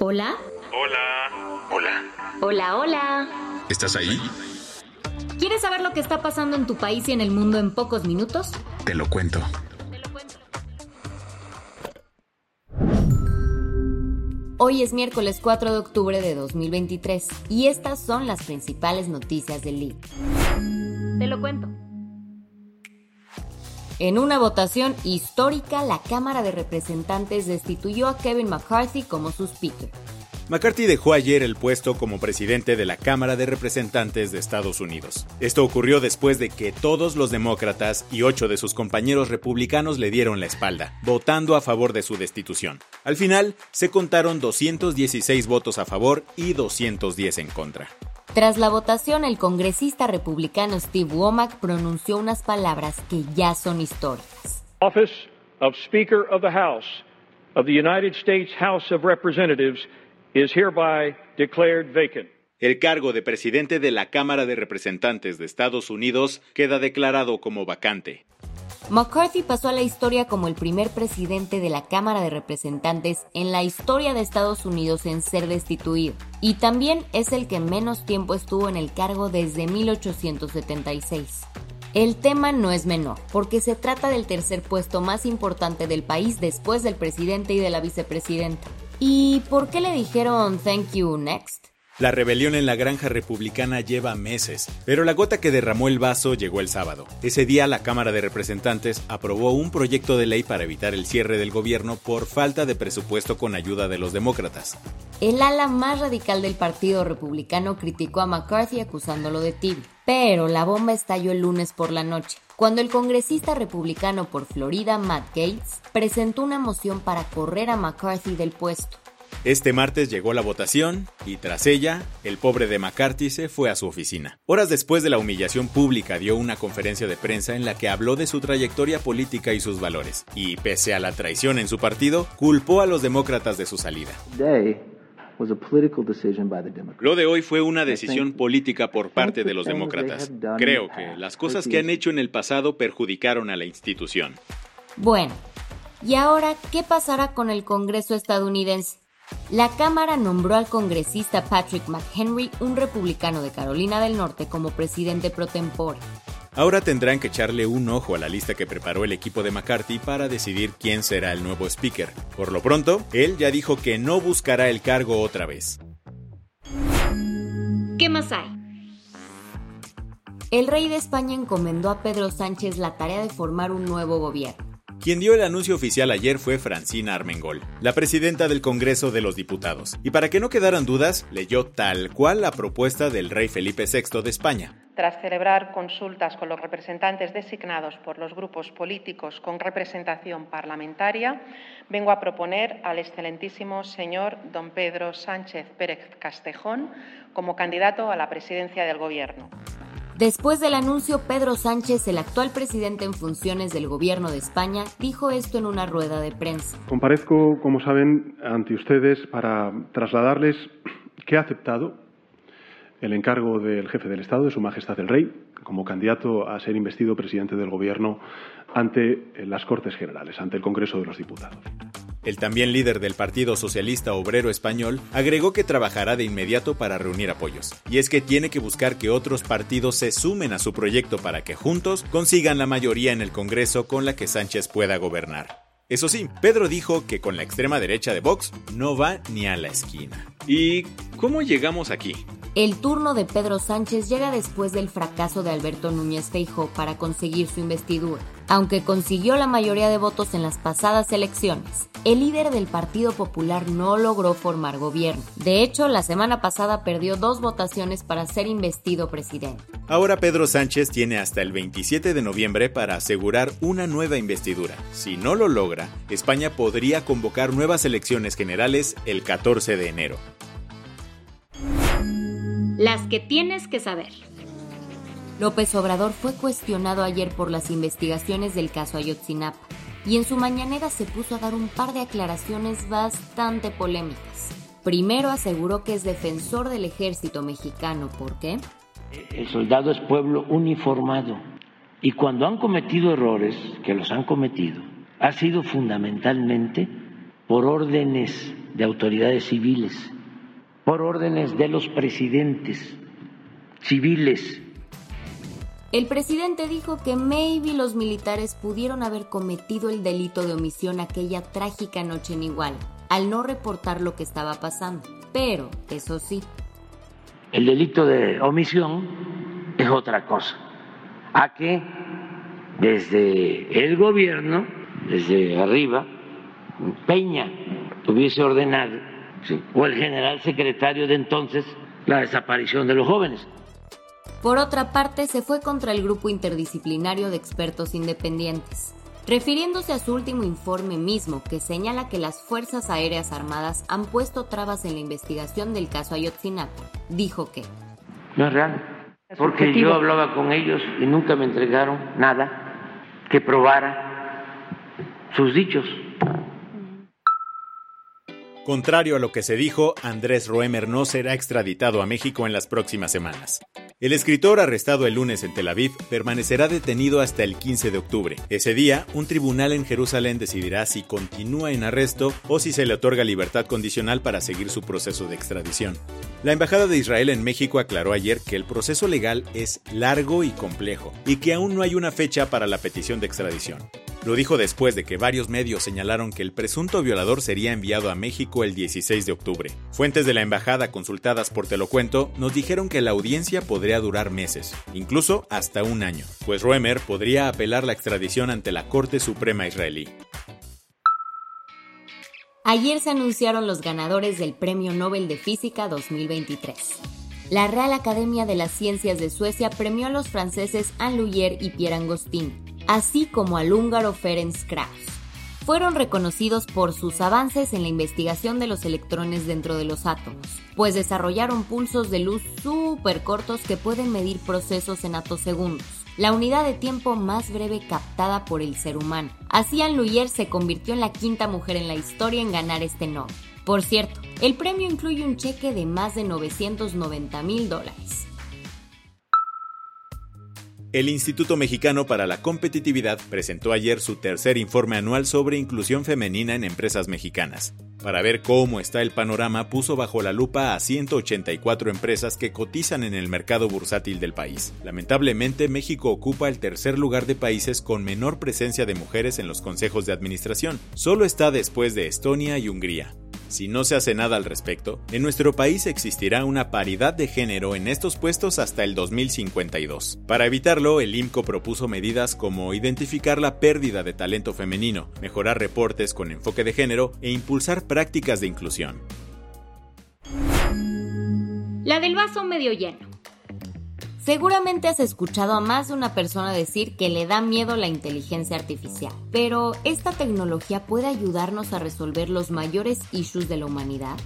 Hola. Hola. Hola. Hola, hola. ¿Estás ahí? ¿Quieres saber lo que está pasando en tu país y en el mundo en pocos minutos? Te lo cuento. Hoy es miércoles 4 de octubre de 2023 y estas son las principales noticias del día. Te lo cuento. En una votación histórica, la Cámara de Representantes destituyó a Kevin McCarthy como su speaker. McCarthy dejó ayer el puesto como presidente de la Cámara de Representantes de Estados Unidos. Esto ocurrió después de que todos los demócratas y ocho de sus compañeros republicanos le dieron la espalda, votando a favor de su destitución. Al final, se contaron 216 votos a favor y 210 en contra. Tras la votación, el congresista republicano Steve Womack pronunció unas palabras que ya son históricas. Office of Speaker of the House of the United States House of Representatives is hereby declared vacant. El cargo de presidente de la Cámara de Representantes de Estados Unidos queda declarado como vacante. McCarthy pasó a la historia como el primer presidente de la Cámara de Representantes en la historia de Estados Unidos en ser destituido, y también es el que menos tiempo estuvo en el cargo desde 1876. El tema no es menor, porque se trata del tercer puesto más importante del país después del presidente y de la vicepresidenta. ¿Y por qué le dijeron thank you next? La rebelión en la granja republicana lleva meses, pero la gota que derramó el vaso llegó el sábado. Ese día la Cámara de Representantes aprobó un proyecto de ley para evitar el cierre del gobierno por falta de presupuesto con ayuda de los demócratas. El ala más radical del Partido Republicano criticó a McCarthy acusándolo de tibio, pero la bomba estalló el lunes por la noche, cuando el congresista republicano por Florida, Matt Gates, presentó una moción para correr a McCarthy del puesto. Este martes llegó la votación y tras ella, el pobre de McCarthy se fue a su oficina. Horas después de la humillación pública dio una conferencia de prensa en la que habló de su trayectoria política y sus valores, y pese a la traición en su partido, culpó a los demócratas de su salida. Lo de hoy fue una decisión política por parte de los demócratas. Creo que las cosas que han hecho en el pasado perjudicaron a la institución. Bueno, ¿y ahora qué pasará con el Congreso estadounidense? La Cámara nombró al congresista Patrick McHenry, un republicano de Carolina del Norte, como presidente pro tempore. Ahora tendrán que echarle un ojo a la lista que preparó el equipo de McCarthy para decidir quién será el nuevo speaker. Por lo pronto, él ya dijo que no buscará el cargo otra vez. ¿Qué más hay? El rey de España encomendó a Pedro Sánchez la tarea de formar un nuevo gobierno. Quien dio el anuncio oficial ayer fue Francina Armengol, la presidenta del Congreso de los Diputados. Y para que no quedaran dudas, leyó tal cual la propuesta del rey Felipe VI de España. Tras celebrar consultas con los representantes designados por los grupos políticos con representación parlamentaria, vengo a proponer al excelentísimo señor don Pedro Sánchez Pérez Castejón como candidato a la presidencia del Gobierno. Después del anuncio, Pedro Sánchez, el actual presidente en funciones del gobierno de España, dijo esto en una rueda de prensa. Comparezco, como saben, ante ustedes para trasladarles que he aceptado el encargo del jefe del Estado, de Su Majestad el Rey, como candidato a ser investido presidente del Gobierno ante las Cortes Generales, ante el Congreso de los Diputados. El también líder del Partido Socialista Obrero Español agregó que trabajará de inmediato para reunir apoyos. Y es que tiene que buscar que otros partidos se sumen a su proyecto para que juntos consigan la mayoría en el Congreso con la que Sánchez pueda gobernar. Eso sí, Pedro dijo que con la extrema derecha de Vox no va ni a la esquina. ¿Y cómo llegamos aquí? El turno de Pedro Sánchez llega después del fracaso de Alberto Núñez Feijó para conseguir su investidura. Aunque consiguió la mayoría de votos en las pasadas elecciones, el líder del Partido Popular no logró formar gobierno. De hecho, la semana pasada perdió dos votaciones para ser investido presidente. Ahora Pedro Sánchez tiene hasta el 27 de noviembre para asegurar una nueva investidura. Si no lo logra, España podría convocar nuevas elecciones generales el 14 de enero. Las que tienes que saber. López Obrador fue cuestionado ayer por las investigaciones del caso Ayotzinapa y en su mañanera se puso a dar un par de aclaraciones bastante polémicas. Primero aseguró que es defensor del ejército mexicano. ¿Por qué? El soldado es pueblo uniformado y cuando han cometido errores, que los han cometido, ha sido fundamentalmente por órdenes de autoridades civiles, por órdenes de los presidentes civiles el presidente dijo que maybe los militares pudieron haber cometido el delito de omisión aquella trágica noche en Igual, al no reportar lo que estaba pasando. Pero, eso sí. El delito de omisión es otra cosa. A que desde el gobierno, desde arriba, Peña hubiese ordenado, o el general secretario de entonces, la desaparición de los jóvenes. Por otra parte, se fue contra el grupo interdisciplinario de expertos independientes, refiriéndose a su último informe mismo que señala que las Fuerzas Aéreas Armadas han puesto trabas en la investigación del caso Ayotzinapa. Dijo que... No es real, porque yo hablaba con ellos y nunca me entregaron nada que probara sus dichos. Contrario a lo que se dijo, Andrés Roemer no será extraditado a México en las próximas semanas. El escritor arrestado el lunes en Tel Aviv permanecerá detenido hasta el 15 de octubre. Ese día, un tribunal en Jerusalén decidirá si continúa en arresto o si se le otorga libertad condicional para seguir su proceso de extradición. La Embajada de Israel en México aclaró ayer que el proceso legal es largo y complejo y que aún no hay una fecha para la petición de extradición. Lo dijo después de que varios medios señalaron que el presunto violador sería enviado a México el 16 de octubre. Fuentes de la embajada consultadas por Telocuento nos dijeron que la audiencia podría durar meses, incluso hasta un año, pues Roemer podría apelar la extradición ante la Corte Suprema israelí. Ayer se anunciaron los ganadores del Premio Nobel de Física 2023. La Real Academia de las Ciencias de Suecia premió a los franceses Anne Luyer y Pierre Angostin, así como al húngaro Ferenc Krauss. Fueron reconocidos por sus avances en la investigación de los electrones dentro de los átomos, pues desarrollaron pulsos de luz súper cortos que pueden medir procesos en atosegundos, la unidad de tiempo más breve captada por el ser humano. Así Anne Luyer se convirtió en la quinta mujer en la historia en ganar este Nobel. Por cierto, el premio incluye un cheque de más de 990 mil dólares. El Instituto Mexicano para la Competitividad presentó ayer su tercer informe anual sobre inclusión femenina en empresas mexicanas. Para ver cómo está el panorama, puso bajo la lupa a 184 empresas que cotizan en el mercado bursátil del país. Lamentablemente, México ocupa el tercer lugar de países con menor presencia de mujeres en los consejos de administración. Solo está después de Estonia y Hungría. Si no se hace nada al respecto, en nuestro país existirá una paridad de género en estos puestos hasta el 2052. Para evitarlo, el IMCO propuso medidas como identificar la pérdida de talento femenino, mejorar reportes con enfoque de género e impulsar prácticas de inclusión. La del vaso medio lleno. Seguramente has escuchado a más de una persona decir que le da miedo la inteligencia artificial, pero ¿esta tecnología puede ayudarnos a resolver los mayores issues de la humanidad?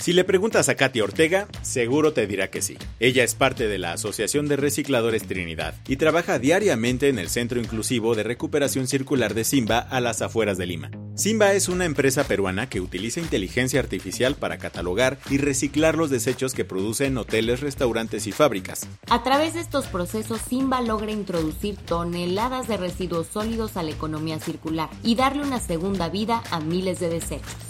Si le preguntas a Katy Ortega, seguro te dirá que sí. Ella es parte de la Asociación de Recicladores Trinidad y trabaja diariamente en el Centro Inclusivo de Recuperación Circular de Simba a las afueras de Lima. Simba es una empresa peruana que utiliza inteligencia artificial para catalogar y reciclar los desechos que producen hoteles, restaurantes y fábricas. A través de estos procesos, Simba logra introducir toneladas de residuos sólidos a la economía circular y darle una segunda vida a miles de desechos.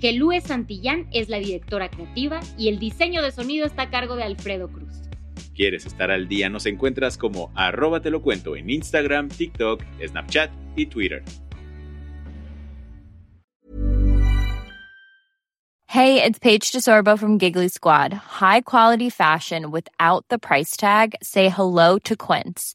Gelúe Santillán es la directora creativa y el diseño de sonido está a cargo de Alfredo Cruz. ¿Quieres estar al día? Nos encuentras como arroba te lo cuento en Instagram, TikTok, Snapchat y Twitter. Hey, it's Paige DeSorbo from Giggly Squad. High quality fashion without the price tag. Say hello to Quince.